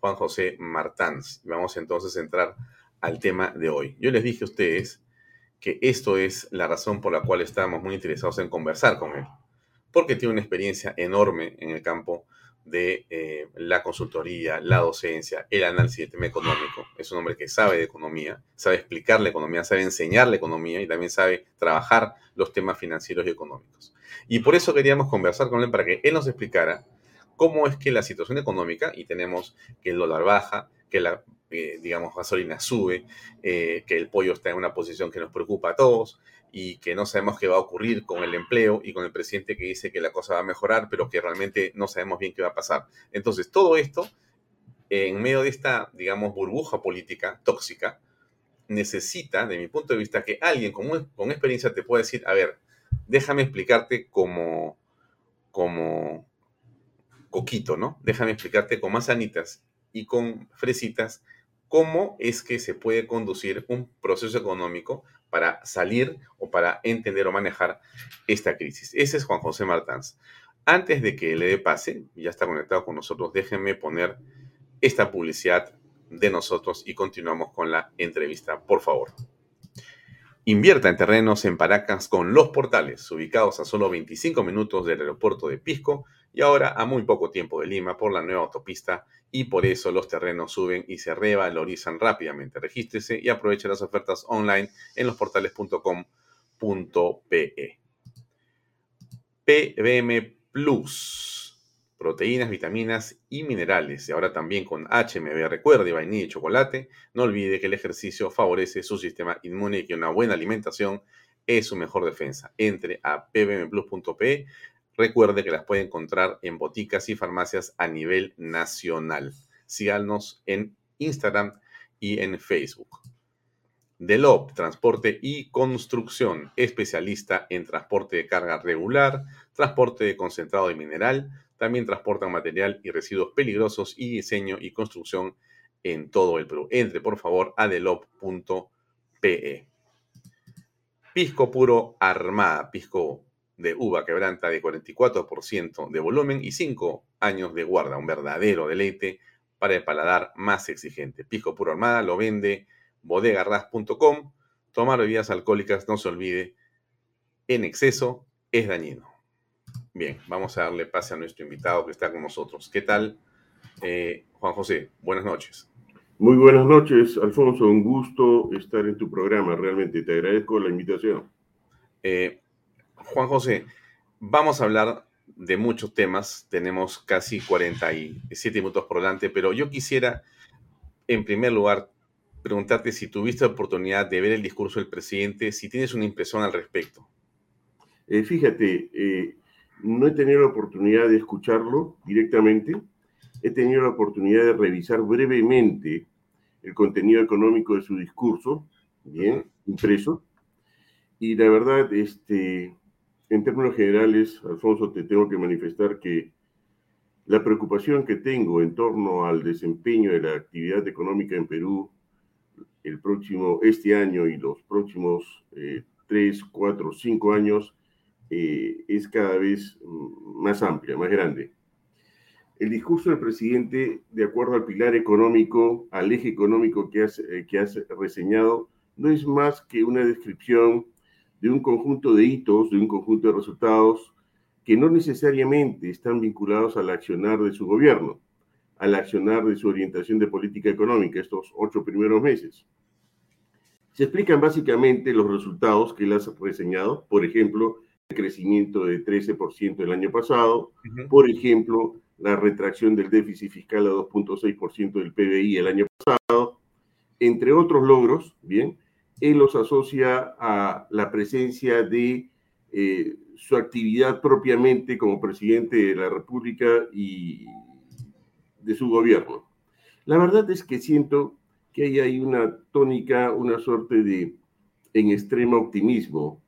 Juan José Martans. Vamos entonces a entrar al tema de hoy. Yo les dije a ustedes que esto es la razón por la cual estamos muy interesados en conversar con él, porque tiene una experiencia enorme en el campo de eh, la consultoría, la docencia, el análisis del tema económico. Es un hombre que sabe de economía, sabe explicar la economía, sabe enseñar la economía y también sabe trabajar los temas financieros y económicos. Y por eso queríamos conversar con él para que él nos explicara cómo es que la situación económica, y tenemos que el dólar baja, que la, eh, digamos, gasolina sube, eh, que el pollo está en una posición que nos preocupa a todos y que no sabemos qué va a ocurrir con el empleo y con el presidente que dice que la cosa va a mejorar, pero que realmente no sabemos bien qué va a pasar. Entonces, todo esto, en medio de esta, digamos, burbuja política tóxica, necesita, de mi punto de vista, que alguien con, con experiencia te pueda decir, a ver, déjame explicarte como, como, coquito, ¿no? Déjame explicarte con manzanitas y con fresitas cómo es que se puede conducir un proceso económico para salir o para entender o manejar esta crisis. Ese es Juan José Martans. Antes de que le dé pase, ya está conectado con nosotros, déjenme poner esta publicidad de nosotros y continuamos con la entrevista, por favor. Invierta en terrenos en Paracas con los portales, ubicados a solo 25 minutos del aeropuerto de Pisco y ahora a muy poco tiempo de Lima por la nueva autopista y por eso los terrenos suben y se revalorizan rápidamente. Regístrese y aproveche las ofertas online en losportales.com.pe. PBM Plus, proteínas, vitaminas y minerales. Y ahora también con HMB. Recuerde, vainilla y chocolate. No olvide que el ejercicio favorece su sistema inmune y que una buena alimentación es su mejor defensa. Entre a pbmplus.pe Recuerde que las puede encontrar en boticas y farmacias a nivel nacional. Síganos en Instagram y en Facebook. Delop, Transporte y Construcción, especialista en transporte de carga regular, transporte de concentrado de mineral, también transportan material y residuos peligrosos y diseño y construcción en todo el Perú. Entre por favor a delop.pe. Pisco puro armada, pisco de uva quebranta de 44% de volumen y 5 años de guarda, un verdadero deleite para el paladar más exigente. Pisco Puro Armada lo vende bodegarras.com. Tomar bebidas alcohólicas, no se olvide, en exceso es dañino. Bien, vamos a darle pase a nuestro invitado que está con nosotros. ¿Qué tal, eh, Juan José? Buenas noches. Muy buenas noches, Alfonso. Un gusto estar en tu programa. Realmente te agradezco la invitación. Eh, Juan José, vamos a hablar de muchos temas. Tenemos casi 47 minutos por delante, pero yo quisiera, en primer lugar, preguntarte si tuviste la oportunidad de ver el discurso del presidente, si tienes una impresión al respecto. Eh, fíjate, eh, no he tenido la oportunidad de escucharlo directamente, he tenido la oportunidad de revisar brevemente el contenido económico de su discurso, bien, impreso, y la verdad, este, en términos generales, Alfonso, te tengo que manifestar que la preocupación que tengo en torno al desempeño de la actividad económica en Perú el próximo, este año y los próximos eh, tres, cuatro, cinco años eh, es cada vez mm, más amplia, más grande. El discurso del presidente, de acuerdo al pilar económico, al eje económico que has, eh, que has reseñado, no es más que una descripción de un conjunto de hitos, de un conjunto de resultados que no necesariamente están vinculados al accionar de su gobierno, al accionar de su orientación de política económica estos ocho primeros meses. Se explican básicamente los resultados que él ha reseñado, por ejemplo, el crecimiento de 13% el año pasado, por ejemplo, la retracción del déficit fiscal a 2.6% del PBI el año pasado, entre otros logros, bien, él los asocia a la presencia de eh, su actividad propiamente como presidente de la República y de su gobierno. La verdad es que siento que hay ahí una tónica, una suerte de en extremo optimismo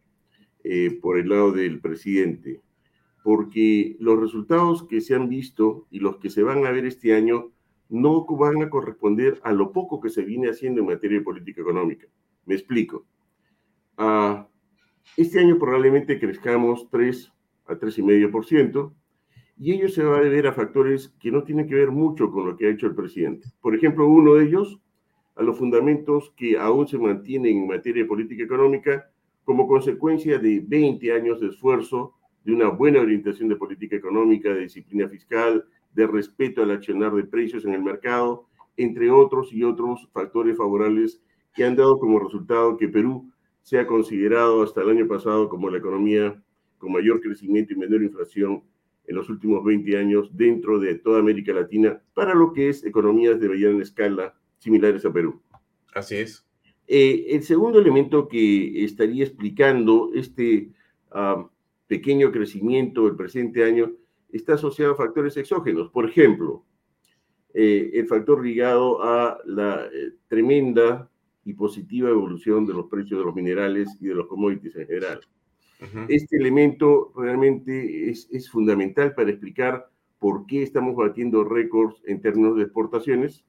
eh, por el lado del presidente, porque los resultados que se han visto y los que se van a ver este año no van a corresponder a lo poco que se viene haciendo en materia de política económica. Me explico. Ah, este año probablemente crezcamos 3 a 3,5%, y ello se va a deber a factores que no tienen que ver mucho con lo que ha hecho el presidente. Por ejemplo, uno de ellos, a los fundamentos que aún se mantienen en materia de política económica como consecuencia de 20 años de esfuerzo, de una buena orientación de política económica, de disciplina fiscal, de respeto al accionar de precios en el mercado, entre otros y otros factores favorables que han dado como resultado que Perú sea considerado hasta el año pasado como la economía con mayor crecimiento y menor inflación en los últimos 20 años dentro de toda América Latina para lo que es economías de mediana escala similares a Perú. Así es. Eh, el segundo elemento que estaría explicando este ah, pequeño crecimiento del presente año está asociado a factores exógenos. Por ejemplo, eh, el factor ligado a la eh, tremenda y positiva evolución de los precios de los minerales y de los commodities en general. Este elemento realmente es, es, fundamental para explicar por qué estamos batiendo récords en términos de exportaciones.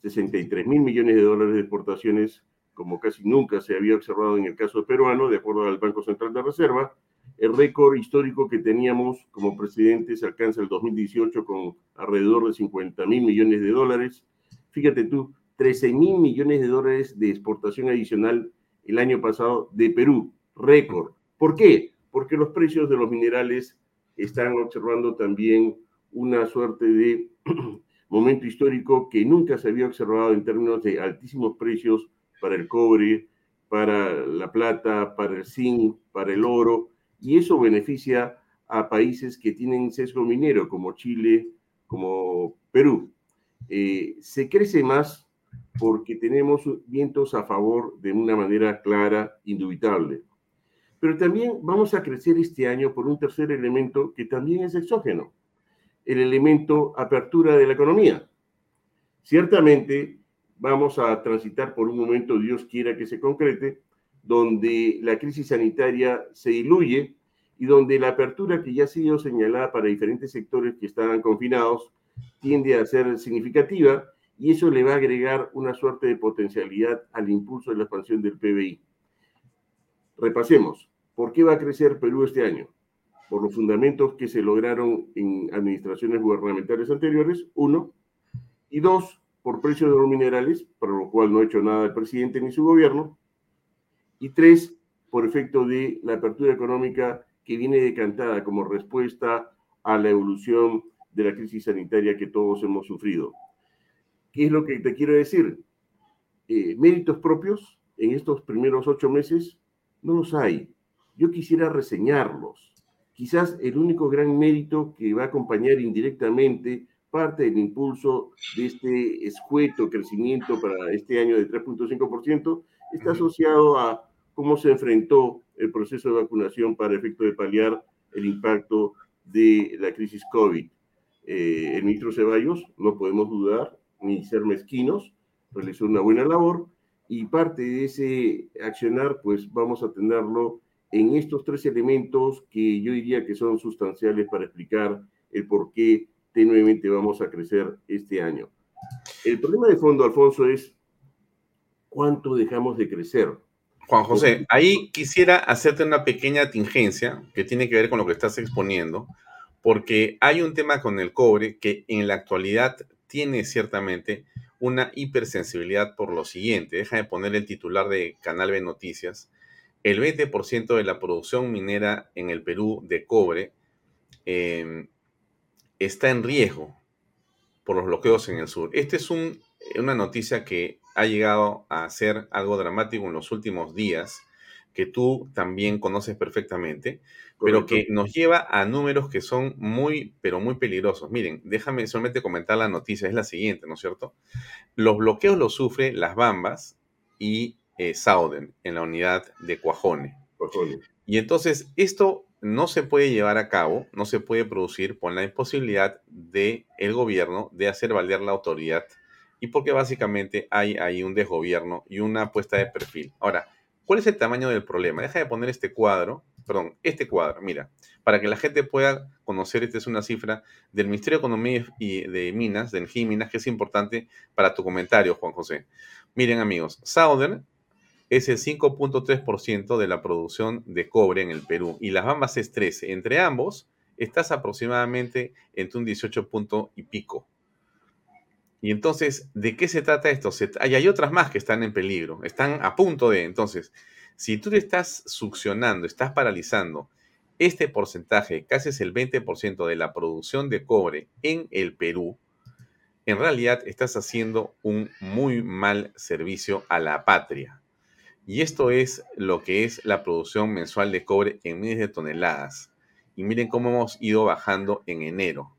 63 mil millones de dólares de exportaciones, como casi nunca se había observado en el caso peruano, de acuerdo al Banco Central de Reserva. El récord histórico que teníamos como presidente se alcanza el 2018 con alrededor de 50 mil millones de dólares. Fíjate tú, 13 mil millones de dólares de exportación adicional el año pasado de Perú, récord. ¿Por qué? Porque los precios de los minerales están observando también una suerte de momento histórico que nunca se había observado en términos de altísimos precios para el cobre, para la plata, para el zinc, para el oro, y eso beneficia a países que tienen sesgo minero, como Chile, como Perú. Eh, se crece más porque tenemos vientos a favor de una manera clara, indubitable. Pero también vamos a crecer este año por un tercer elemento que también es exógeno, el elemento apertura de la economía. Ciertamente vamos a transitar por un momento, Dios quiera que se concrete, donde la crisis sanitaria se diluye y donde la apertura que ya ha sido señalada para diferentes sectores que estaban confinados tiende a ser significativa y eso le va a agregar una suerte de potencialidad al impulso de la expansión del PBI. Repasemos, ¿por qué va a crecer Perú este año? Por los fundamentos que se lograron en administraciones gubernamentales anteriores, uno, y dos, por precios de los minerales, para lo cual no ha hecho nada el presidente ni su gobierno, y tres, por efecto de la apertura económica que viene decantada como respuesta a la evolución de la crisis sanitaria que todos hemos sufrido. ¿Qué es lo que te quiero decir? Eh, méritos propios en estos primeros ocho meses no los hay. Yo quisiera reseñarlos. Quizás el único gran mérito que va a acompañar indirectamente parte del impulso de este escueto crecimiento para este año de 3.5% está asociado a cómo se enfrentó el proceso de vacunación para efecto de paliar el impacto de la crisis COVID. Eh, el ministro Ceballos, no podemos dudar, ni ser mezquinos, realizó una buena labor y parte de ese accionar, pues vamos a tenerlo en estos tres elementos que yo diría que son sustanciales para explicar el por qué tenuemente vamos a crecer este año. El problema de fondo, Alfonso, es ¿cuánto dejamos de crecer? Juan José, ahí quisiera hacerte una pequeña tingencia que tiene que ver con lo que estás exponiendo, porque hay un tema con el cobre que en la actualidad tiene ciertamente una hipersensibilidad por lo siguiente. Déjame poner el titular de Canal B Noticias. El 20% de la producción minera en el Perú de cobre em, está en riesgo por los bloqueos en el sur. Esta es una noticia que ha llegado a ser algo dramático en los últimos días, que tú también conoces perfectamente, pero que nos lleva a números que son muy, pero muy peligrosos. Miren, déjame solamente comentar la noticia, es la siguiente, ¿no es cierto? Los bloqueos los sufre Las Bambas y eh, Sauden en la unidad de Cuajone. Y entonces esto no se puede llevar a cabo, no se puede producir por la imposibilidad del el gobierno de hacer valer la autoridad y porque básicamente hay ahí un desgobierno y una puesta de perfil. Ahora, ¿cuál es el tamaño del problema? Deja de poner este cuadro, perdón, este cuadro, mira, para que la gente pueda conocer, esta es una cifra del Ministerio de Economía y de Minas, del Minas, que es importante para tu comentario, Juan José. Miren amigos, Southern es el 5.3% de la producción de cobre en el Perú y las Bambas es 13. Entre ambos, estás aproximadamente entre un 18 punto y pico. Y entonces, ¿de qué se trata esto? hay otras más que están en peligro, están a punto de. Entonces, si tú estás succionando, estás paralizando este porcentaje, casi es el 20% de la producción de cobre en el Perú, en realidad estás haciendo un muy mal servicio a la patria. Y esto es lo que es la producción mensual de cobre en miles de toneladas. Y miren cómo hemos ido bajando en enero.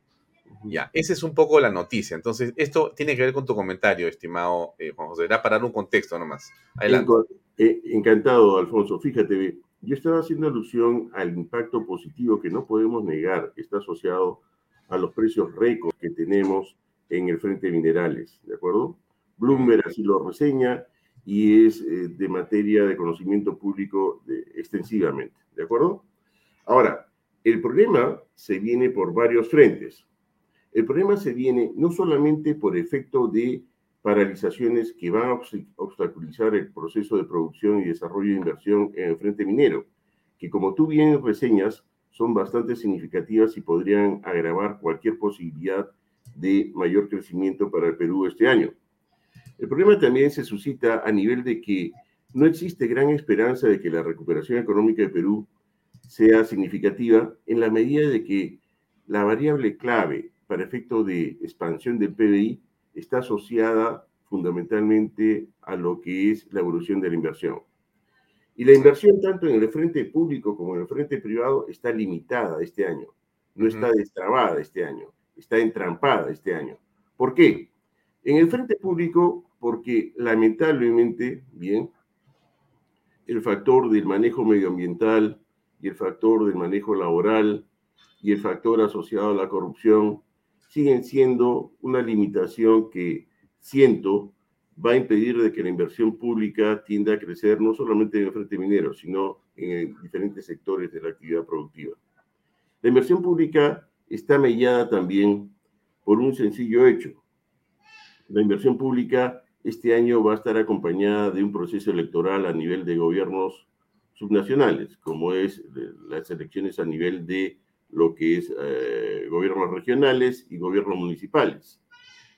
Ya, esa es un poco la noticia. Entonces, esto tiene que ver con tu comentario, estimado eh, Juan José. Era para dar un contexto nomás. Adelante. Eh, encantado, Alfonso. Fíjate, yo estaba haciendo alusión al impacto positivo que no podemos negar, que está asociado a los precios récords que tenemos en el frente de minerales, ¿de acuerdo? Bloomberg así lo reseña y es eh, de materia de conocimiento público extensivamente, ¿de acuerdo? Ahora, el problema se viene por varios frentes. El problema se viene no solamente por efecto de paralizaciones que van a obstaculizar el proceso de producción y desarrollo de inversión en el frente minero, que como tú bien reseñas, son bastante significativas y podrían agravar cualquier posibilidad de mayor crecimiento para el Perú este año. El problema también se suscita a nivel de que no existe gran esperanza de que la recuperación económica de Perú sea significativa en la medida de que la variable clave para efecto de expansión del PBI está asociada fundamentalmente a lo que es la evolución de la inversión. Y la inversión tanto en el frente público como en el frente privado está limitada este año, no está destrabada este año, está entrampada este año. ¿Por qué? En el frente público, porque lamentablemente, bien, el factor del manejo medioambiental y el factor del manejo laboral y el factor asociado a la corrupción siguen siendo una limitación que siento va a impedir de que la inversión pública tienda a crecer no solamente en el frente minero, sino en diferentes sectores de la actividad productiva. La inversión pública está mellada también por un sencillo hecho. La inversión pública este año va a estar acompañada de un proceso electoral a nivel de gobiernos subnacionales, como es las elecciones a nivel de lo que es eh, gobiernos regionales y gobiernos municipales.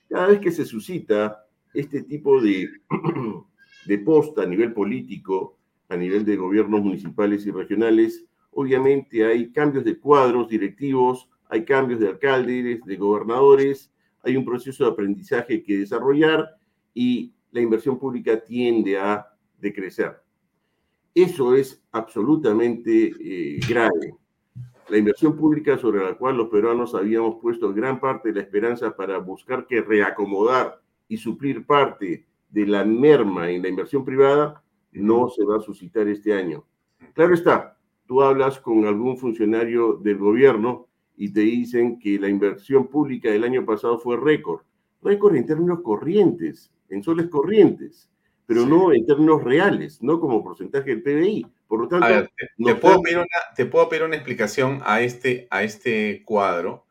Cada vez que se suscita este tipo de, posta a nivel político, a nivel de gobiernos municipales y regionales, obviamente hay cambios de cuadros directivos, hay cambios de alcaldes, de gobernadores, hay un proceso de aprendizaje que desarrollar y la inversión pública tiende a decrecer. Eso es absolutamente eh, grave la inversión pública sobre la cual los peruanos habíamos puesto gran parte de la esperanza para buscar que reacomodar y suplir parte de la merma en la inversión privada, no se va a suscitar este año. Claro está, tú hablas con algún funcionario del gobierno y te dicen que la inversión pública del año pasado fue récord. Récord en términos corrientes, en soles corrientes pero no en términos reales, no como porcentaje del PBI. Por lo tanto, te, puedo pedir una, te, puedo pedir una, explicación a este, a este cuadro,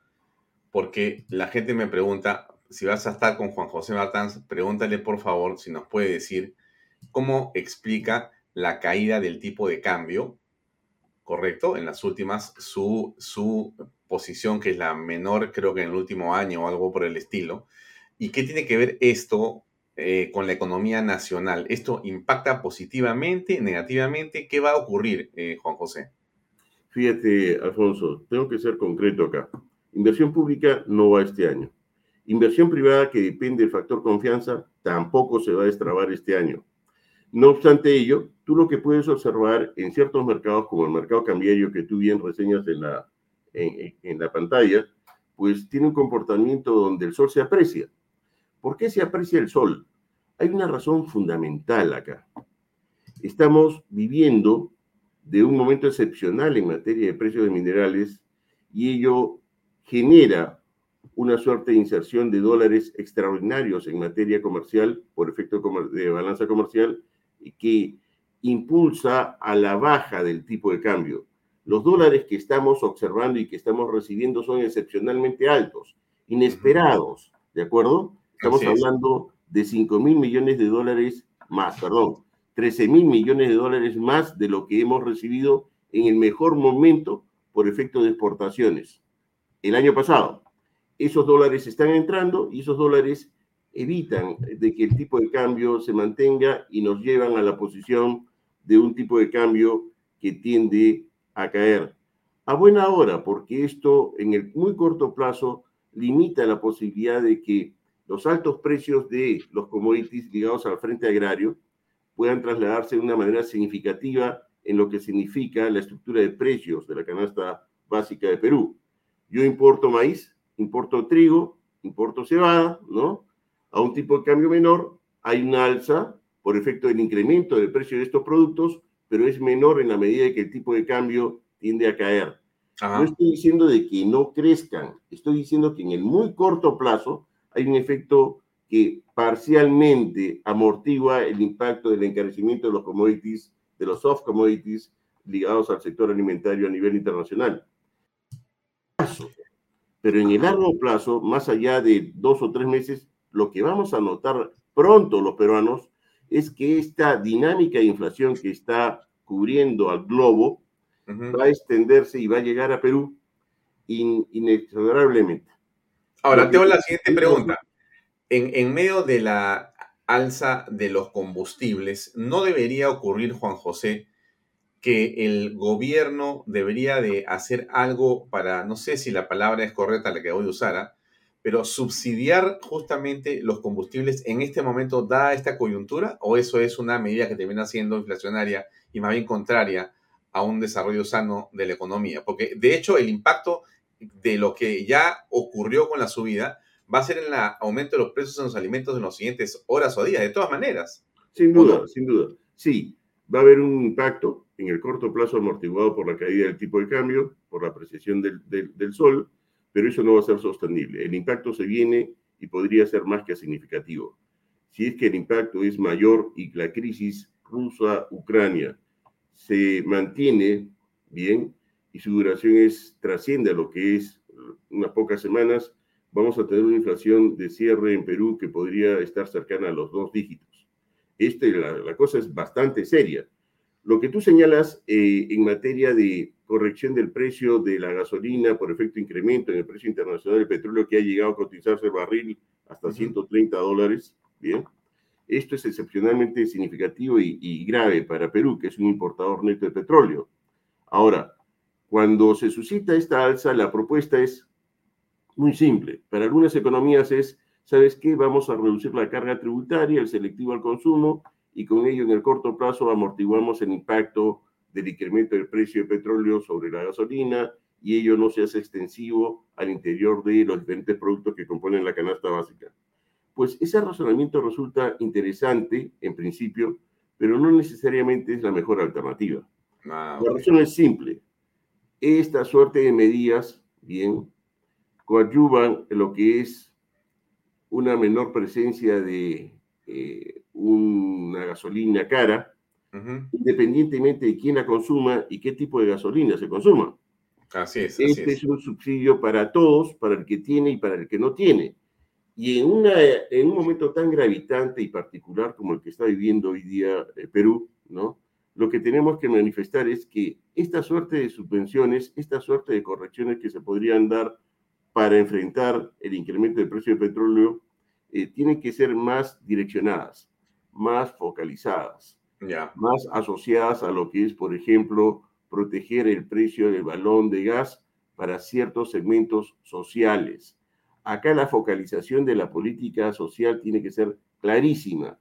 porque la gente me pregunta, si vas a estar con Juan José Martán, pregúntale por favor si nos puede decir cómo explica la caída del tipo de cambio, ¿correcto? En las últimas, su, su posición, que es la menor, creo que en el último año o algo por el estilo. ¿Y qué tiene que ver esto eh, con la economía nacional? ¿Esto impacta positivamente, negativamente? ¿Qué va a ocurrir, eh, Juan José? Fíjate, Alfonso, tengo que ser concreto acá. Inversión pública no va este año. Inversión privada que depende del factor confianza tampoco se va a destrabar este año. No obstante ello, tú lo que puedes observar en ciertos mercados, como el mercado cambiario que tú bien reseñas en la, en, la pantalla, pues tiene un comportamiento donde el sol se aprecia. ¿Por qué se aprecia el sol? Hay una razón fundamental acá. Estamos viviendo de un momento excepcional en materia de precios de minerales y ello genera una suerte de inserción de dólares extraordinarios en materia comercial por efecto de balanza comercial que impulsa a la baja del tipo de cambio. Los dólares que estamos observando y que estamos recibiendo son excepcionalmente altos, inesperados, ¿de acuerdo? Estamos hablando de 5 mil millones de dólares más, perdón, 13 mil millones de dólares más de lo que hemos recibido en el mejor momento por efecto de exportaciones el año pasado. Esos dólares están entrando y esos dólares evitan de que el tipo de cambio se mantenga y nos llevan a la posición de un tipo de cambio que tiende a caer. A buena hora, porque esto en el muy corto plazo limita la posibilidad de que los altos precios de los commodities ligados al frente agrario puedan trasladarse de una manera significativa en lo que significa la estructura de precios de la canasta básica de Perú. Yo importo maíz, importo trigo, importo cebada, ¿no? A un tipo de cambio menor hay una alza por efecto del incremento del precio de estos productos, pero es menor en la medida de que el tipo de cambio tiende a caer. No estoy diciendo de que no crezcan, estoy diciendo que en el muy corto plazo hay un efecto que parcialmente amortigua el impacto del encarecimiento de los commodities, de los soft commodities ligados al sector alimentario a nivel internacional. Pero en el largo plazo, más allá de dos o tres meses, lo que vamos a notar pronto los peruanos es que esta dinámica de inflación que está cubriendo al globo va a extenderse y va a llegar a Perú inexorablemente. Ahora, tengo la siguiente pregunta. En, en medio de la alza de los combustibles, ¿no debería ocurrir, Juan José, que el gobierno debería de hacer algo para, no sé si la palabra es correcta la que voy a usar, ¿ah? pero subsidiar justamente los combustibles en este momento da esta coyuntura o eso es una medida que termina siendo inflacionaria y más bien contraria a un desarrollo sano de la economía? Porque de hecho el impacto de lo que ya ocurrió con la subida va a ser el aumento de los precios en los alimentos en las siguientes horas o días, de todas maneras. Sin duda, sin duda. Sí, va a haber un impacto en el corto plazo amortiguado por la caída del tipo de cambio, por la apreciación del, del sol, pero eso no va a ser sostenible. El impacto se viene y podría ser más que significativo. Si es que el impacto es mayor y la crisis rusa-Ucrania se mantiene bien y su duración es trasciende a lo que es unas pocas semanas, vamos a tener una inflación de cierre en Perú que podría estar cercana a los dos dígitos. Este, la, la cosa es bastante seria. Lo que tú señalas eh, en materia de corrección del precio de la gasolina por efecto incremento en el precio internacional del petróleo que ha llegado a cotizarse el barril hasta 130 dólares, bien, esto es excepcionalmente significativo y, grave para Perú, que es un importador neto de petróleo. Ahora, cuando se suscita esta alza, la propuesta es muy simple. Para algunas economías es, ¿sabes qué? Vamos a reducir la carga tributaria, el selectivo al consumo, y con ello en el corto plazo amortiguamos el impacto del incremento del precio de petróleo sobre la gasolina y ello no se hace extensivo al interior de los diferentes productos que componen la canasta básica. Pues ese razonamiento resulta interesante en principio, pero no necesariamente es la mejor alternativa. Ah, la razón es simple. Esta suerte de medidas, bien, coadyuvan lo que es una menor presencia de eh, una gasolina cara, independientemente de quién la consuma y qué tipo de gasolina se consuma. Así es. este es. un subsidio para todos, para el que tiene y para el que no tiene. Y en, una, en un momento tan gravitante y particular como el que está viviendo hoy día eh, Perú, ¿no? Lo que tenemos que manifestar es que esta suerte de subvenciones, esta suerte de correcciones que se podrían dar para enfrentar el incremento del precio del petróleo, eh, tienen que ser más direccionadas, más focalizadas, más asociadas a lo que es, por ejemplo, proteger el precio del balón de gas para ciertos segmentos sociales. Acá la focalización de la política social tiene que ser clarísima.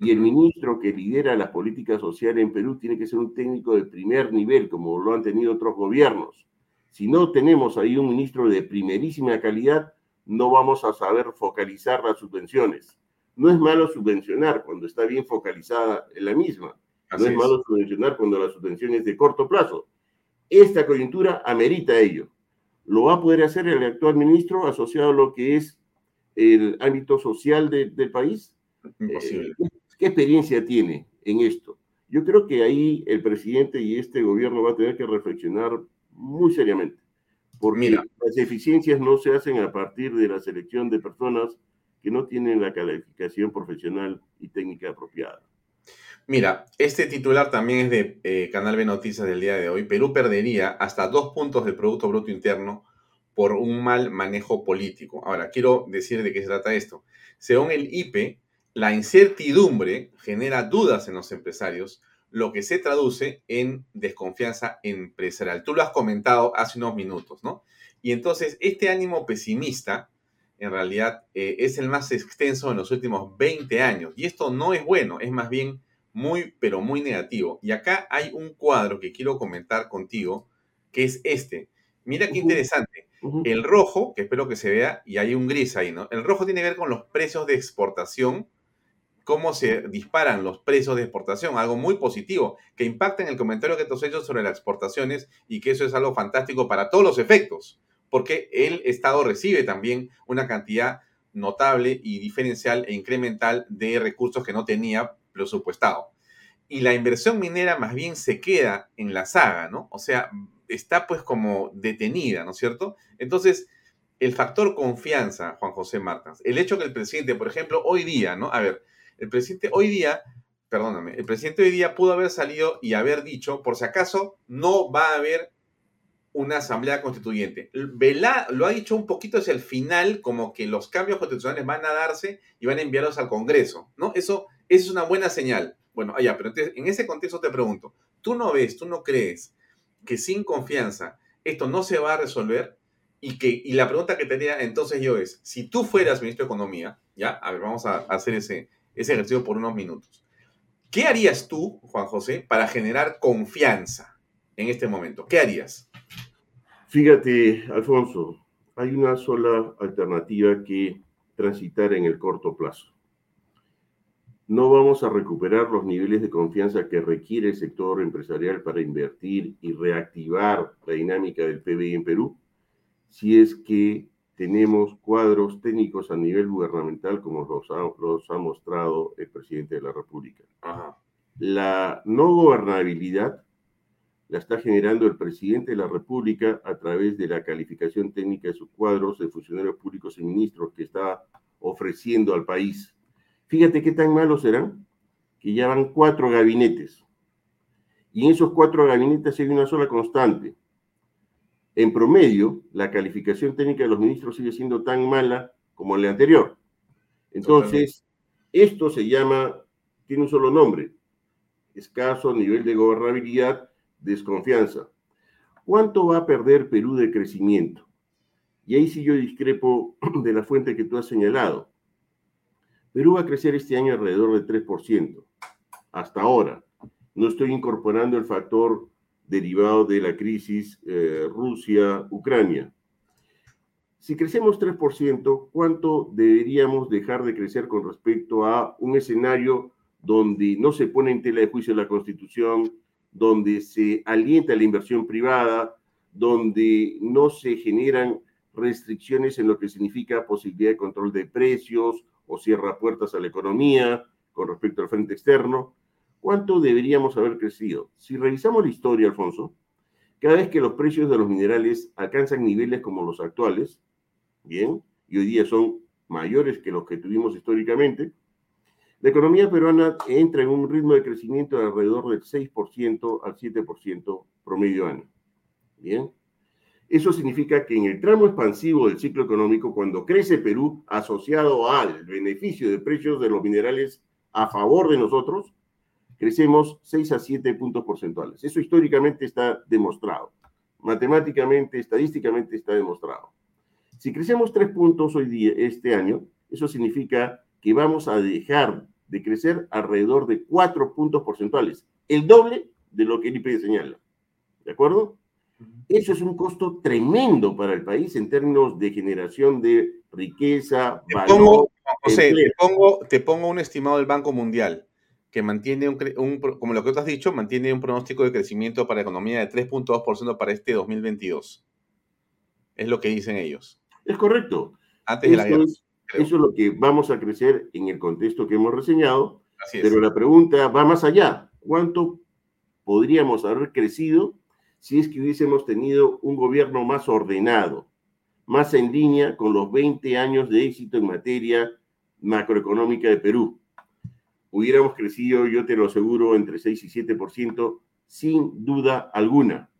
Y el ministro que lidera la política social en Perú tiene que ser un técnico de primer nivel, como lo han tenido otros gobiernos. Si no tenemos ahí un ministro de primerísima calidad, no vamos a saber focalizar las subvenciones. No es malo subvencionar cuando está bien focalizada en la misma. no es, malo subvencionar cuando la subvención es de corto plazo. Esta coyuntura amerita ello. ¿Lo va a poder hacer el actual ministro asociado a lo que es el ámbito social del país? Imposible. Eh, ¿Qué experiencia tiene en esto? Yo creo que ahí el presidente y este gobierno va a tener que reflexionar muy seriamente, porque las eficiencias no se hacen a partir de la selección de personas que no tienen la calificación profesional y técnica apropiada. Mira, este titular también es de eh, Canal B Noticias del día de hoy. Perú perdería hasta dos puntos del Producto Bruto Interno por un mal manejo político. Ahora, quiero decir de qué se trata esto. Según el IPE, la incertidumbre genera dudas en los empresarios lo que se traduce en desconfianza empresarial. Tú lo has comentado hace unos minutos, ¿no? Y entonces este ánimo pesimista, en realidad, eh, es el más extenso en los últimos 20 años. Y esto no es bueno, es más bien muy, pero muy negativo. Y acá hay un cuadro que quiero comentar contigo, que es este. Mira qué interesante. El rojo, que espero que se vea, y hay un gris ahí, ¿no? El rojo tiene que ver con los precios de exportación cómo se disparan los precios de exportación, algo muy positivo, que impacta en el comentario que te has hecho sobre las exportaciones y que eso es algo fantástico para todos los efectos, porque el Estado recibe también una cantidad notable y diferencial e incremental de recursos que no tenía presupuestado. Y la inversión minera más bien se queda en la saga, ¿no? O sea, está pues como detenida, ¿no es cierto? Entonces, el factor confianza, Juan José Martins, el hecho que el presidente, por ejemplo, hoy día, ¿no? A ver, el presidente hoy día, perdóname, el presidente hoy día pudo haber salido y haber dicho, por si acaso, no va a haber una asamblea constituyente. Vela lo ha dicho un poquito hacia el final, como que los cambios constitucionales van a darse y van a enviarlos al Congreso, ¿no? Eso, es una buena señal. Bueno, allá, pero entonces, en ese contexto te pregunto, ¿tú no ves, tú no crees que sin confianza esto no se va a resolver? Y, que, y la pregunta que tenía entonces yo es, si tú fueras ministro de Economía, ya, a ver, vamos a hacer ese, ese ejercicio por unos minutos. ¿Qué harías tú, Juan José, para generar confianza en este momento? ¿Qué harías? Fíjate, Alfonso, hay una sola alternativa que transitar en el corto plazo. No vamos a recuperar los niveles de confianza que requiere el sector empresarial para invertir y reactivar la dinámica del PBI en Perú si es que tenemos cuadros técnicos a nivel gubernamental como los ha, los ha mostrado el presidente de la República. La no gobernabilidad la está generando el presidente de la República a través de la calificación técnica de sus cuadros de funcionarios públicos y ministros que está ofreciendo al país. Fíjate qué tan malos serán que ya van cuatro gabinetes. Y en esos cuatro gabinetes hay una sola constante, en promedio, la calificación técnica de los ministros sigue siendo tan mala como la anterior. Entonces, esto se llama, tiene un solo nombre, escaso nivel de gobernabilidad, desconfianza. ¿Cuánto va a perder Perú de crecimiento? Y ahí sí yo discrepo de la fuente que tú has señalado. Perú va a crecer este año alrededor de 3%, hasta ahora. No estoy incorporando el factor derivado de la crisis eh, Rusia-Ucrania. Si crecemos 3%, ¿cuánto deberíamos dejar de crecer con respecto a un escenario donde no se pone en tela de juicio la Constitución, donde se alienta la inversión privada, donde no se generan restricciones en lo que significa posibilidad de control de precios o cierra puertas a la economía con respecto al frente externo? ¿Cuánto deberíamos haber crecido? Si revisamos la historia, Alfonso, cada vez que los precios de los minerales alcanzan niveles como los actuales, bien, y hoy día son mayores que los que tuvimos históricamente, la economía peruana entra en un ritmo de crecimiento de alrededor del 6% al 7% promedio año. Bien. Eso significa que en el tramo expansivo del ciclo económico, cuando crece Perú asociado al beneficio de precios de los minerales a favor de nosotros, crecemos 6 a 7 puntos porcentuales. Eso históricamente está demostrado. Matemáticamente, estadísticamente está demostrado. Si crecemos 3 puntos hoy día, este año, eso significa que vamos a dejar de crecer alrededor de 4 puntos porcentuales, el doble de lo que el IPC señala. ¿De acuerdo? Eso es un costo tremendo para el país en términos de generación de riqueza, te pongo, José, te pongo, te pongo un estimado del Banco Mundial que mantiene un, como lo que tú has dicho, mantiene un pronóstico de crecimiento para la economía de 3.2% para este 2022. Es lo que dicen ellos. Es correcto. Antes de la guerra. eso es lo que vamos a crecer en el contexto que hemos reseñado. Pero la pregunta va más allá. ¿Cuánto podríamos haber crecido si es que hubiésemos tenido un gobierno más ordenado, más en línea con los 20 años de éxito en materia macroeconómica de Perú? Hubiéramos crecido, yo te lo aseguro, entre 6 y 7%, sin duda alguna,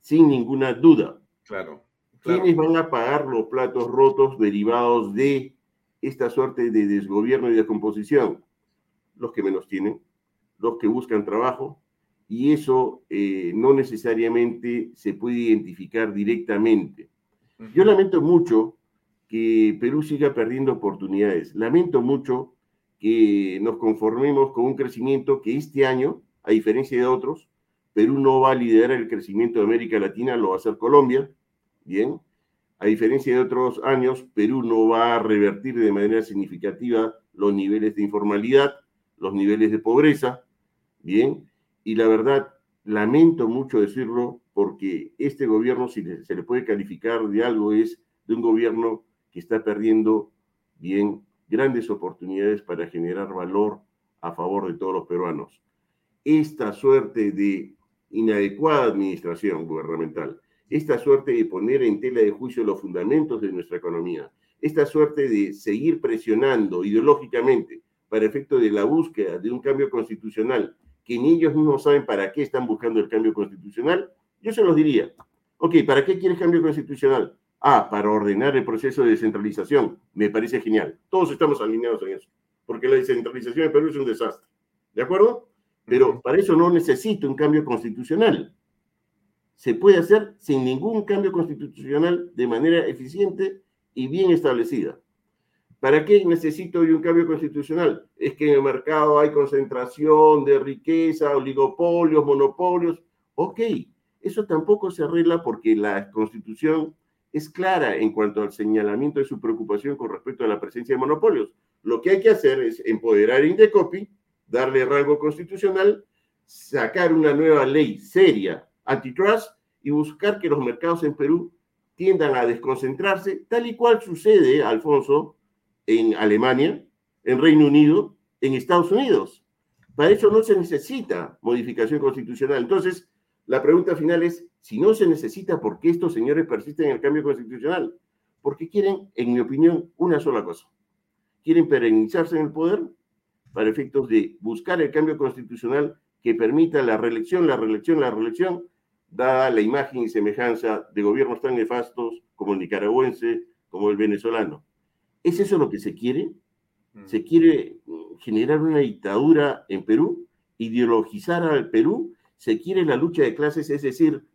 sin ninguna duda. Claro. ¿Quiénes van a pagar los platos rotos derivados de esta suerte de desgobierno y descomposición? Los que menos tienen, los que buscan trabajo, y eso eh, no necesariamente se puede identificar directamente. Yo lamento mucho que Perú siga perdiendo oportunidades. Lamento mucho que nos conformemos con un crecimiento que este año, a diferencia de otros, Perú no va a liderar el crecimiento de América Latina, lo va a hacer Colombia, bien. A diferencia de otros años, Perú no va a revertir de manera significativa los niveles de informalidad, los niveles de pobreza, bien y la verdad, lamento mucho decirlo, porque este gobierno, si se le puede calificar de algo, es de un gobierno que está perdiendo bien grandes oportunidades para generar valor a favor de todos los peruanos. Esta suerte de inadecuada administración gubernamental, esta suerte de poner en tela de juicio los fundamentos de nuestra economía, esta suerte de seguir presionando ideológicamente para efecto de la búsqueda de un cambio constitucional que ni ellos mismos saben para qué están buscando el cambio constitucional, yo se los diría, ok, ¿para qué quieres cambio constitucional? Ah, para ordenar el proceso de descentralización. Me parece genial. Todos estamos alineados en eso, porque la descentralización de Perú es un desastre. ¿De acuerdo? Pero para eso no necesito un cambio constitucional. Se puede hacer sin ningún cambio constitucional de manera eficiente y bien establecida. ¿Para qué necesito yo un cambio constitucional? Es que en el mercado hay concentración de riqueza, oligopolios, monopolios. Ok, eso tampoco se arregla porque la constitución es clara en cuanto al señalamiento de su preocupación con respecto a la presencia de monopolios. Lo que hay que hacer es empoderar Indecopi, darle rango constitucional, sacar una nueva ley seria antitrust y buscar que los mercados en Perú tiendan a desconcentrarse, tal y cual sucede, Alfonso, en Alemania, en Reino Unido, en Estados Unidos. Para eso no se necesita modificación constitucional. Entonces, la pregunta final es, si no se necesita, ¿por qué estos señores persisten en el cambio constitucional? Porque quieren, en mi opinión, una sola cosa. Quieren perennizarse en el poder para efectos de buscar el cambio constitucional que permita la reelección, la reelección, la reelección, dada la imagen y semejanza de gobiernos tan nefastos como el nicaragüense, como el venezolano. ¿Es eso lo que se quiere? Mm. ¿Se quiere generar una dictadura en Perú? ¿Ideologizar al Perú? ¿Se quiere la lucha de clases, es decir,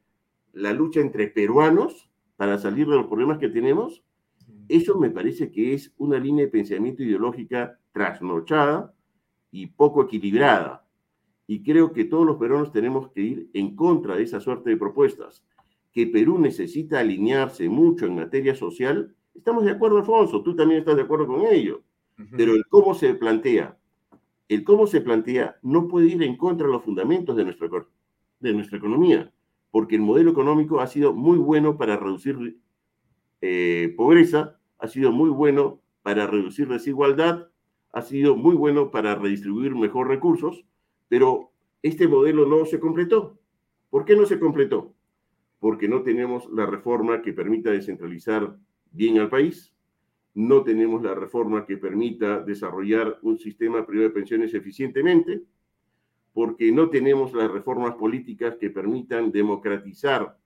la lucha entre peruanos para salir de los problemas que tenemos? Eso me parece que es una línea de pensamiento ideológica trasnochada y poco equilibrada. Y creo que todos los peruanos tenemos que ir en contra de esa suerte de propuestas. Que Perú necesita alinearse mucho en materia social Estamos de acuerdo, Alfonso, tú también estás de acuerdo con ello. Pero el cómo se plantea, el cómo se plantea no puede ir en contra de los fundamentos de nuestra, de nuestra economía, porque el modelo económico ha sido muy bueno para reducir eh, pobreza, ha sido muy bueno para reducir desigualdad, ha sido muy bueno para redistribuir mejor recursos, pero este modelo no se completó. ¿Por qué no se completó? Porque no tenemos la reforma que permita descentralizar bien al país, no tenemos la reforma que permita desarrollar un sistema privado de pensiones eficientemente, porque no tenemos las reformas políticas que permitan democratizar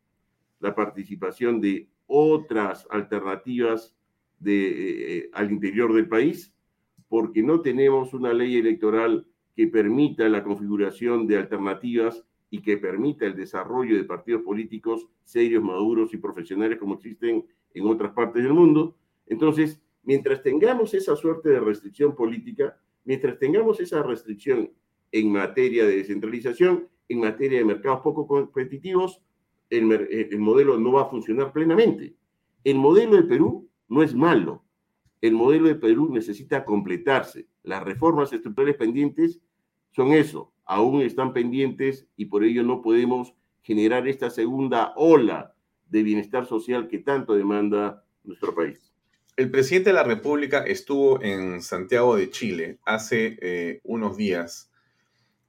la participación de otras alternativas de, eh, al interior del país, porque no tenemos una ley electoral que permita la configuración de alternativas y que permita el desarrollo de partidos políticos serios, maduros y profesionales como existen en otras partes del mundo. Entonces, mientras tengamos esa suerte de restricción política, mientras tengamos esa restricción en materia de descentralización, en materia de mercados poco competitivos, el, el, modelo no va a funcionar plenamente. El modelo de Perú no es malo. El modelo de Perú necesita completarse. Las reformas estructurales pendientes son eso, aún están pendientes y por ello no podemos generar esta segunda ola de bienestar social que tanto demanda nuestro país. El presidente de la República estuvo en Santiago de Chile hace eh, unos días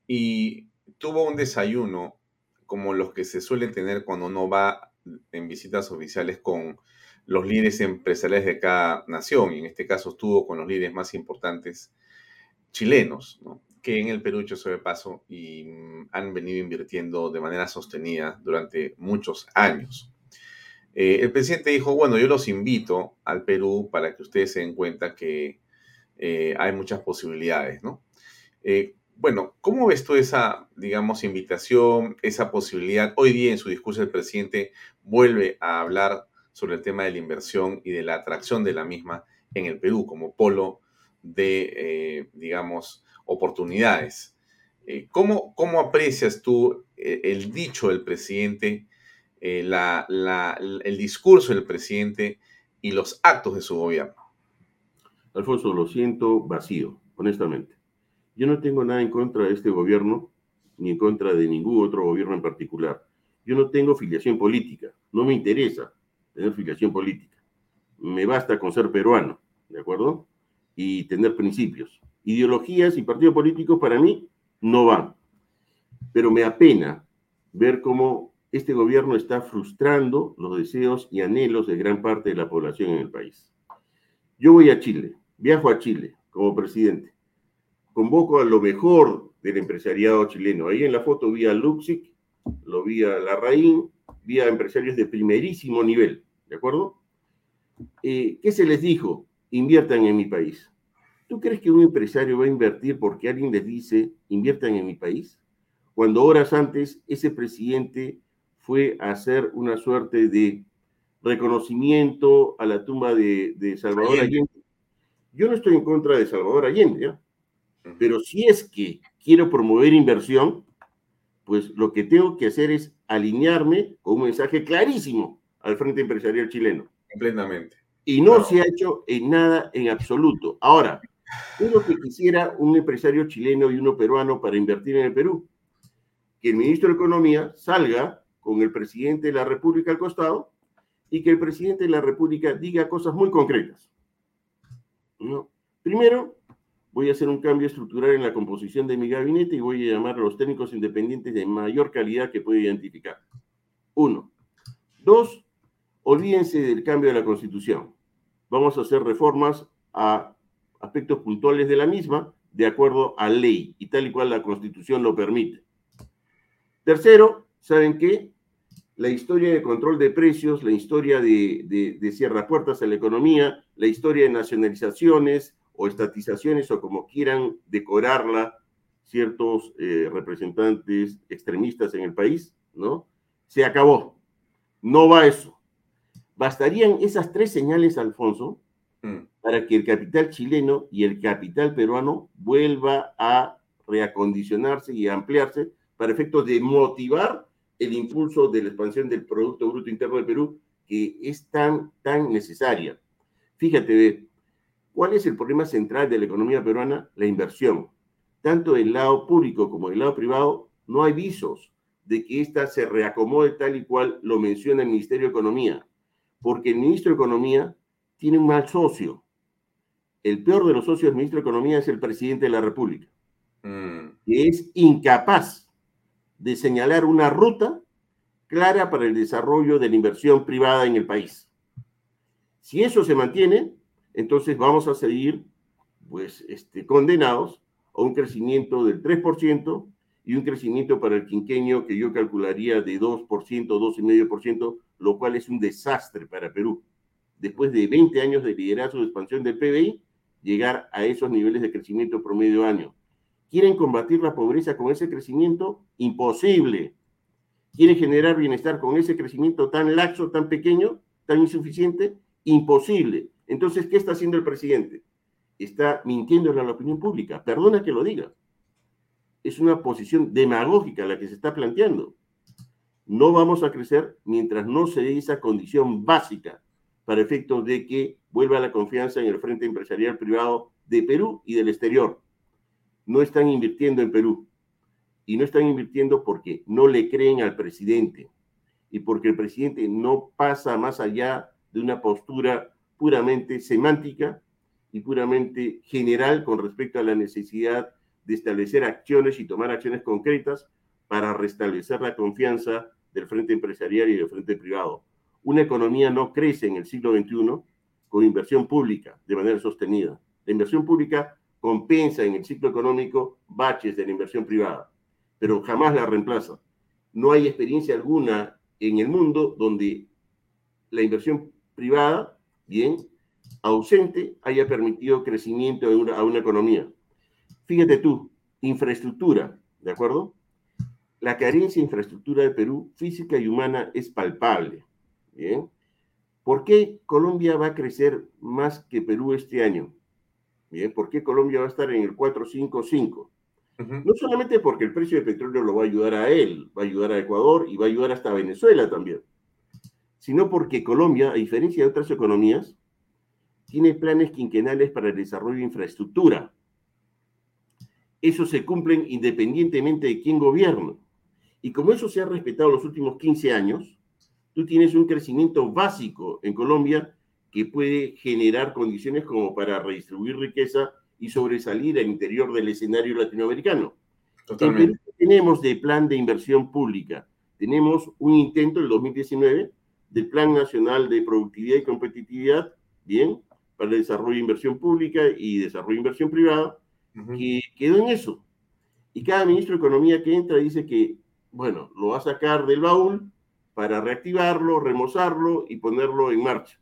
y tuvo un desayuno como los que se suelen tener cuando uno va en visitas oficiales con los líderes empresariales de cada nación, y en este caso estuvo con los líderes más importantes chilenos, ¿no? que en el Perú, hecho de paso, y mm, han venido invirtiendo de manera sostenida durante muchos años. Eh, el presidente dijo, bueno, yo los invito al Perú para que ustedes se den cuenta que eh, hay muchas posibilidades, ¿no? Eh, bueno, ¿cómo ves tú esa, digamos, invitación, esa posibilidad? Hoy día en su discurso el presidente vuelve a hablar sobre el tema de la inversión y de la atracción de la misma en el Perú como polo de, digamos, oportunidades. Eh, ¿cómo, ¿cómo, aprecias tú eh, el dicho del presidente, eh, el discurso del presidente y los actos de su gobierno? Alfonso, lo siento vacío, honestamente. Yo no tengo nada en contra de este gobierno, ni en contra de ningún otro gobierno en particular. Yo no tengo filiación política, no me interesa tener filiación política. Me basta con ser peruano, ¿de acuerdo? Y tener principios ideologías y partidos políticos para mí no van. Pero me apena ver cómo este gobierno está frustrando los deseos y anhelos de gran parte de la población en el país. Yo voy a Chile, viajo a Chile como presidente, convoco a lo mejor del empresariado chileno. Ahí en la foto vi a Luxic, lo vi a Larraín, vi a empresarios de primerísimo nivel, ¿de acuerdo? Eh, ¿Qué se les dijo? Inviertan en mi país. ¿Tú crees que un empresario va a invertir porque alguien les dice, inviertan en mi país? Cuando horas antes ese presidente fue a hacer una suerte de reconocimiento a la tumba de, Salvador Allende. Yo no estoy en contra de Salvador Allende, pero si es que quiero promover inversión, pues lo que tengo que hacer es alinearme con un mensaje clarísimo al Frente Empresarial chileno. Completamente. Y no se ha hecho en nada en absoluto. Ahora, ¿Qué es lo que quisiera un empresario chileno y uno peruano para invertir en el Perú? Que el ministro de Economía salga con el presidente de la República al costado y que el presidente de la República diga cosas muy concretas. ¿No? Primero, voy a hacer un cambio estructural en la composición de mi gabinete y voy a llamar a los técnicos independientes de mayor calidad que pueda identificar. Uno. Dos, olvídense del cambio de la constitución. Vamos a hacer reformas a aspectos puntuales de la misma de acuerdo a ley y tal y cual la Constitución lo permite. Tercero, ¿saben qué? La historia de control de precios, la historia de, de, de puertas a la economía, la historia de nacionalizaciones o estatizaciones o como quieran decorarla ciertos eh, representantes extremistas en el país, ¿no? Se acabó. No va eso. Bastarían esas tres señales, Alfonso, Mm. para que el capital chileno y el capital peruano vuelva a reacondicionarse y ampliarse para efectos de motivar el impulso de la expansión del Producto Bruto Interno del Perú, que es tan, tan necesaria. Fíjate, ¿cuál es el problema central de la economía peruana? La inversión. Tanto del lado público como del lado privado, no hay visos de que ésta se reacomode tal y cual lo menciona el Ministerio de Economía, porque el ministro de Economía tiene un mal socio. El peor de los socios del ministro de Economía es el presidente de la República, mm. que es incapaz de señalar una ruta clara para el desarrollo de la inversión privada en el país. Si eso se mantiene, entonces vamos a seguir pues, este, condenados a un crecimiento del 3% y un crecimiento para el quinquenio que yo calcularía de 2%, 2,5%, lo cual es un desastre para Perú. Después de 20 años de liderazgo de expansión del PBI, llegar a esos niveles de crecimiento promedio año. ¿Quieren combatir la pobreza con ese crecimiento? Imposible. ¿Quieren generar bienestar con ese crecimiento tan laxo, tan pequeño, tan insuficiente? Imposible. Entonces, ¿qué está haciendo el presidente? Está mintiéndole a la opinión pública. Perdona que lo diga. Es una posición demagógica la que se está planteando. No vamos a crecer mientras no se dé esa condición básica para efectos de que vuelva la confianza en el frente empresarial privado de Perú y del exterior no están invirtiendo en Perú. Y no están invirtiendo porque no le creen al presidente y porque el presidente no pasa más allá de una postura puramente semántica y puramente general con respecto a la necesidad de establecer acciones y tomar acciones concretas para restablecer la confianza del frente empresarial y del frente privado. Una economía no crece en el siglo XXI con inversión pública de manera sostenida. La inversión pública compensa en el ciclo económico baches de la inversión privada, pero jamás la reemplaza. No hay experiencia alguna en el mundo donde la inversión privada, bien, ausente, haya permitido crecimiento a una economía. Fíjate tú, infraestructura, ¿de acuerdo? La carencia de infraestructura de Perú, física y humana, es palpable. Bien. ¿Por qué Colombia va a crecer más que Perú este año? Bien, ¿por qué Colombia va a estar en el 455? No solamente porque el precio del petróleo lo va a ayudar a él, va a ayudar a Ecuador y va a ayudar hasta Venezuela también, sino porque Colombia, a diferencia de otras economías, tiene planes quinquenales para el desarrollo de infraestructura. Eso se cumplen independientemente de quién gobierna. Y como eso se ha respetado los últimos 15 años, tú tienes un crecimiento básico en Colombia que puede generar condiciones como para redistribuir riqueza y sobresalir al interior del escenario latinoamericano. Totalmente. tenemos de plan de inversión pública. Tenemos un intento en el 2019 del Plan Nacional de Productividad y Competitividad, bien, para el desarrollo de inversión pública y desarrollo de inversión privada, que quedó en eso. Y cada ministro de Economía que entra dice que, bueno, lo va a sacar del baúl para reactivarlo, remozarlo y ponerlo en marcha.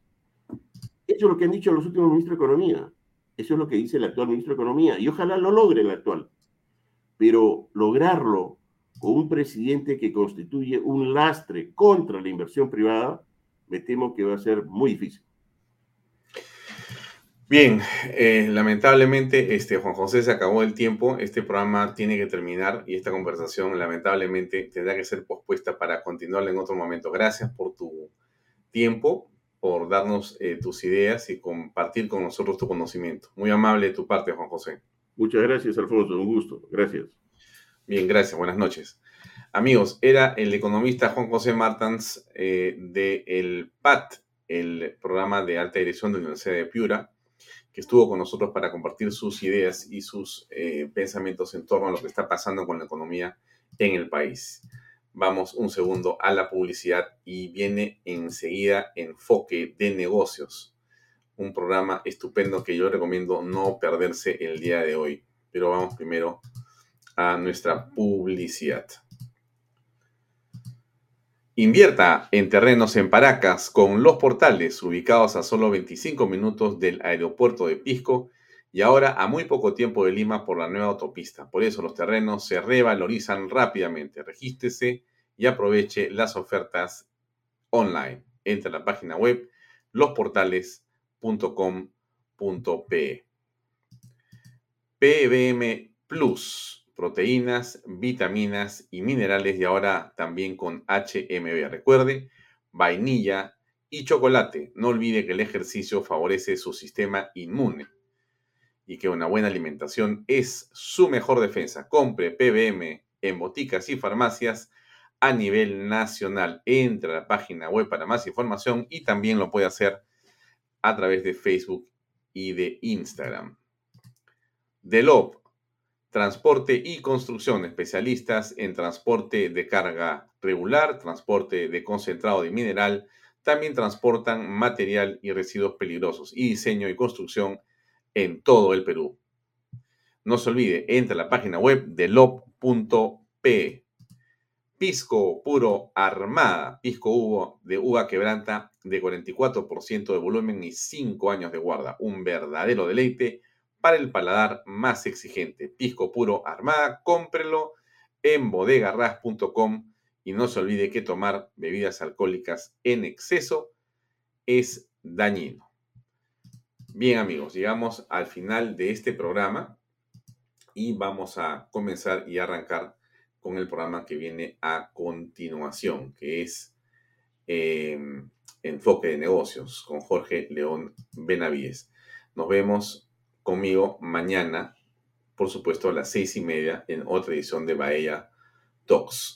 Eso es lo que han dicho los últimos ministros de Economía. Eso es lo que dice el actual ministro de Economía. Y ojalá lo logre el actual. Pero lograrlo con un presidente que constituye un lastre contra la inversión privada, me temo que va a ser muy difícil. Bien, eh, lamentablemente, este, Juan José, se acabó el tiempo. Este programa tiene que terminar y esta conversación, lamentablemente, tendrá que ser pospuesta para continuarla en otro momento. Gracias por tu tiempo por darnos eh, tus ideas y compartir con nosotros tu conocimiento. Muy amable de tu parte, Juan José. Muchas gracias, Alfonso. Un gusto. Gracias. Bien, gracias. Buenas noches. Amigos, era el economista Juan José Martans eh, de el PAT, el programa de alta dirección de la Universidad de Piura, que estuvo con nosotros para compartir sus ideas y sus eh, pensamientos en torno a lo que está pasando con la economía en el país. Vamos un segundo a la publicidad y viene enseguida Enfoque de Negocios, un programa estupendo que yo recomiendo no perderse el día de hoy. Pero vamos primero nuestra publicidad. Invierta en terrenos en Paracas con los portales ubicados a solo 25 minutos del aeropuerto de Pisco y ahora a muy poco tiempo de Lima por la nueva autopista. Por eso los terrenos se revalorizan rápidamente. Regístrese y aproveche las ofertas online. Entre a la página web losportales.com.pe. PBM Plus, proteínas, vitaminas y minerales y ahora también con HMB. Recuerde, vainilla y chocolate. No olvide que el ejercicio favorece su sistema inmune y que una buena alimentación es su mejor defensa. Compre PBM en boticas y farmacias a nivel nacional. Entra a la página web para más información y también lo puede hacer a través de Facebook y de Instagram. Delop, transporte y construcción, especialistas en transporte de carga regular, transporte de concentrado de mineral, También transportan material y residuos peligrosos y diseño y construcción en todo el Perú. No se olvide, entra a la página web de lob.p. Pisco puro armada, pisco uvo de uva quebranta de 44% de volumen y 5 años de guarda. Un verdadero deleite para el paladar más exigente. Pisco puro armada, cómprelo en bodegarras.com y no se olvide que tomar bebidas alcohólicas en exceso es dañino. Bien amigos, llegamos al final de este programa y vamos a comenzar y arrancar con el programa que viene a continuación, que es em, Enfoque de Negocios con Jorge León Benavides. Nos vemos conmigo mañana, por supuesto, a las seis y media en otra edición de Bahía Talks.